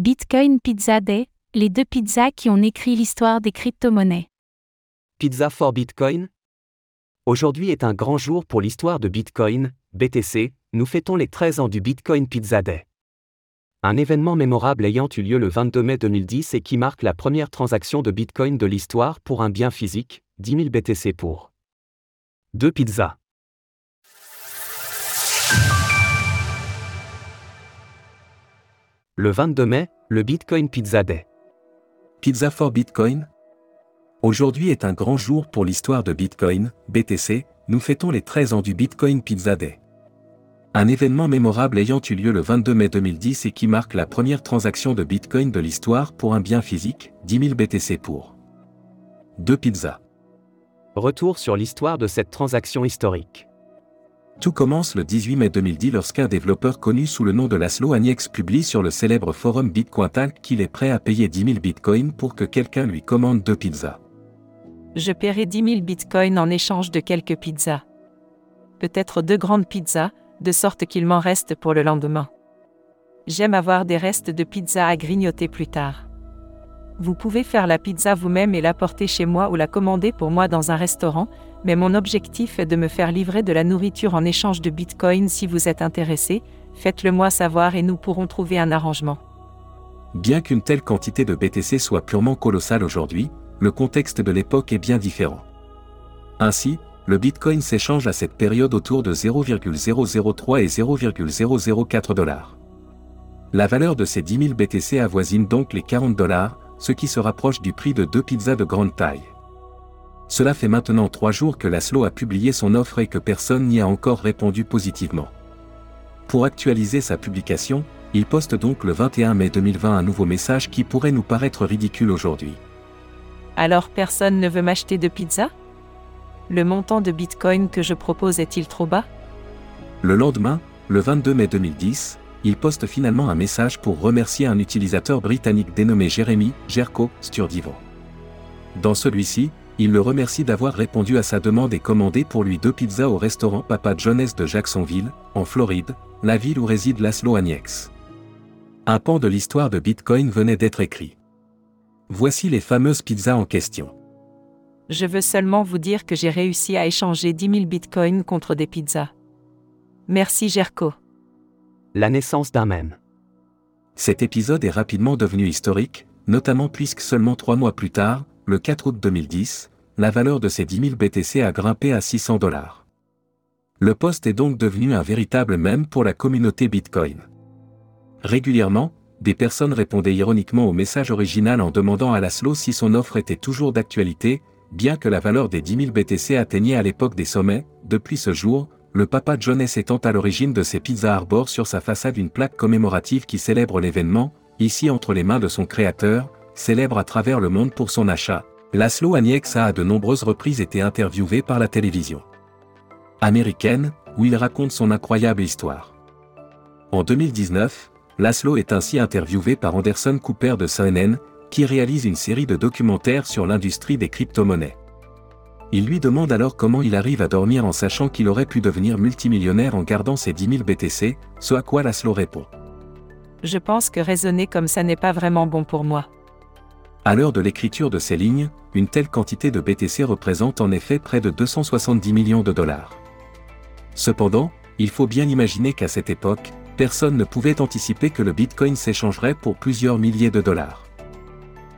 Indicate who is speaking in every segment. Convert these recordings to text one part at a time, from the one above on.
Speaker 1: Bitcoin Pizza Day, les deux pizzas qui ont écrit l'histoire des crypto-monnaies.
Speaker 2: Pizza for Bitcoin Aujourd'hui est un grand jour pour l'histoire de Bitcoin, BTC, nous fêtons les 13 ans du Bitcoin Pizza Day. Un événement mémorable ayant eu lieu le 22 mai 2010 et qui marque la première transaction de Bitcoin de l'histoire pour un bien physique, 10 000 BTC pour deux pizzas. Le 22 mai, le Bitcoin Pizza Day.
Speaker 3: Pizza for Bitcoin Aujourd'hui est un grand jour pour l'histoire de Bitcoin, BTC, nous fêtons les 13 ans du Bitcoin Pizza Day. Un événement mémorable ayant eu lieu le 22 mai 2010 et qui marque la première transaction de Bitcoin de l'histoire pour un bien physique, 10 000 BTC pour deux pizzas.
Speaker 2: Retour sur l'histoire de cette transaction historique.
Speaker 3: Tout commence le 18 mai 2010 lorsqu'un développeur connu sous le nom de Laszlo Aniex publie sur le célèbre forum Bitcointal qu'il est prêt à payer 10 000 bitcoins pour que quelqu'un lui commande deux pizzas.
Speaker 4: Je paierai 10 000 bitcoins en échange de quelques pizzas. Peut-être deux grandes pizzas, de sorte qu'il m'en reste pour le lendemain. J'aime avoir des restes de pizza à grignoter plus tard. Vous pouvez faire la pizza vous-même et l'apporter chez moi ou la commander pour moi dans un restaurant, mais mon objectif est de me faire livrer de la nourriture en échange de Bitcoin si vous êtes intéressé, faites-le moi savoir et nous pourrons trouver un arrangement.
Speaker 3: Bien qu'une telle quantité de BTC soit purement colossale aujourd'hui, le contexte de l'époque est bien différent. Ainsi, le Bitcoin s'échange à cette période autour de 0,003 et 0,004 dollars. La valeur de ces 10 000 BTC avoisine donc les 40 dollars, ce qui se rapproche du prix de deux pizzas de grande taille. Cela fait maintenant trois jours que Laszlo a publié son offre et que personne n'y a encore répondu positivement. Pour actualiser sa publication, il poste donc le 21 mai 2020 un nouveau message qui pourrait nous paraître ridicule aujourd'hui.
Speaker 4: Alors personne ne veut m'acheter de pizza? Le montant de Bitcoin que je propose est-il trop bas?
Speaker 3: Le lendemain, le 22 mai 2010, il poste finalement un message pour remercier un utilisateur britannique dénommé Jeremy Jerko Sturdivo. Dans celui-ci, il le remercie d'avoir répondu à sa demande et commandé pour lui deux pizzas au restaurant Papa John's de Jacksonville, en Floride, la ville où réside Laszlo Aniex. Un pan de l'histoire de Bitcoin venait d'être écrit. Voici les fameuses pizzas en question.
Speaker 4: Je veux seulement vous dire que j'ai réussi à échanger 10 000 bitcoins contre des pizzas. Merci Jerko.
Speaker 2: La naissance d'un mème.
Speaker 3: Cet épisode est rapidement devenu historique, notamment puisque seulement trois mois plus tard, le 4 août 2010, la valeur de ces 10 000 BTC a grimpé à 600 dollars. Le poste est donc devenu un véritable mème pour la communauté Bitcoin. Régulièrement, des personnes répondaient ironiquement au message original en demandant à Laszlo si son offre était toujours d'actualité, bien que la valeur des 10 000 BTC atteignait à l'époque des sommets, depuis ce jour, le papa Jones étant à l'origine de ces Pizza Harbor sur sa façade une plaque commémorative qui célèbre l'événement, ici entre les mains de son créateur, célèbre à travers le monde pour son achat, Laszlo Aniex a à de nombreuses reprises été interviewé par la télévision américaine, où il raconte son incroyable histoire. En 2019, Laszlo est ainsi interviewé par Anderson Cooper de CNN, qui réalise une série de documentaires sur l'industrie des crypto-monnaies. Il lui demande alors comment il arrive à dormir en sachant qu'il aurait pu devenir multimillionnaire en gardant ses 10 000 BTC, ce à quoi Laszlo répond.
Speaker 4: Je pense que raisonner comme ça n'est pas vraiment bon pour moi.
Speaker 3: À l'heure de l'écriture de ces lignes, une telle quantité de BTC représente en effet près de 270 millions de dollars. Cependant, il faut bien imaginer qu'à cette époque, personne ne pouvait anticiper que le Bitcoin s'échangerait pour plusieurs milliers de dollars.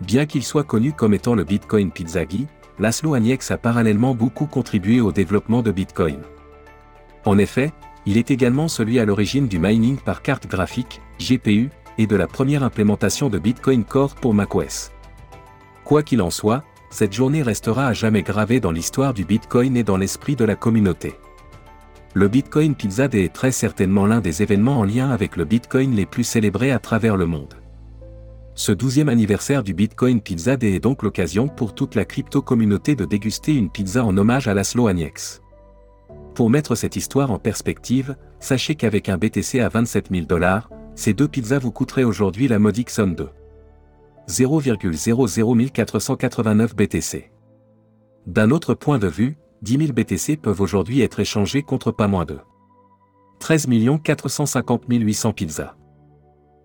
Speaker 3: Bien qu'il soit connu comme étant le Bitcoin Pizzaghi, Laszlo Aniex a parallèlement beaucoup contribué au développement de Bitcoin. En effet, il est également celui à l'origine du mining par carte graphique, GPU, et de la première implémentation de Bitcoin Core pour macOS. Quoi qu'il en soit, cette journée restera à jamais gravée dans l'histoire du Bitcoin et dans l'esprit de la communauté. Le Bitcoin Pizza Day est très certainement l'un des événements en lien avec le Bitcoin les plus célébrés à travers le monde. Ce 12e anniversaire du Bitcoin Pizza Day est donc l'occasion pour toute la crypto-communauté de déguster une pizza en hommage à Laszlo Aniex. Pour mettre cette histoire en perspective, sachez qu'avec un BTC à 27 000 dollars, ces deux pizzas vous coûteraient aujourd'hui la modique somme de 0,00489 BTC. D'un autre point de vue, 10 000 BTC peuvent aujourd'hui être échangés contre pas moins de 13 450 800 pizzas.